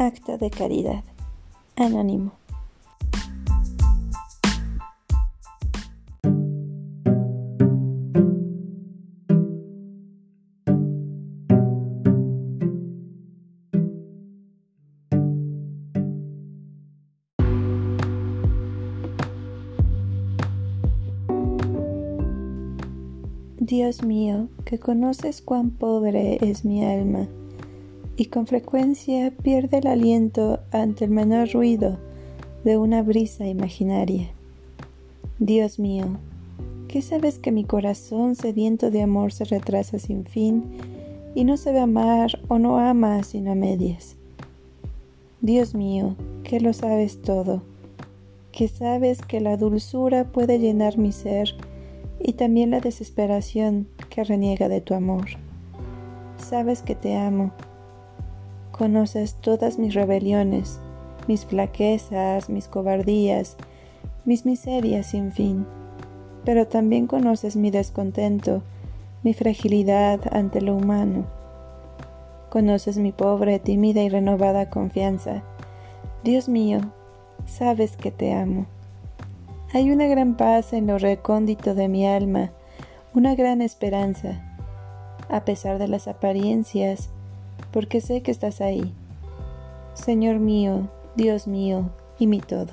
Acta de caridad. Anónimo. Dios mío, que conoces cuán pobre es mi alma y con frecuencia pierde el aliento ante el menor ruido de una brisa imaginaria. Dios mío, ¿qué sabes que mi corazón sediento de amor se retrasa sin fin y no sabe amar o no ama sino a medias? Dios mío, que lo sabes todo, que sabes que la dulzura puede llenar mi ser y también la desesperación que reniega de tu amor. Sabes que te amo Conoces todas mis rebeliones, mis flaquezas, mis cobardías, mis miserias sin fin, pero también conoces mi descontento, mi fragilidad ante lo humano. Conoces mi pobre, tímida y renovada confianza. Dios mío, sabes que te amo. Hay una gran paz en lo recóndito de mi alma, una gran esperanza. A pesar de las apariencias, porque sé que estás ahí. Señor mío, Dios mío y mi todo.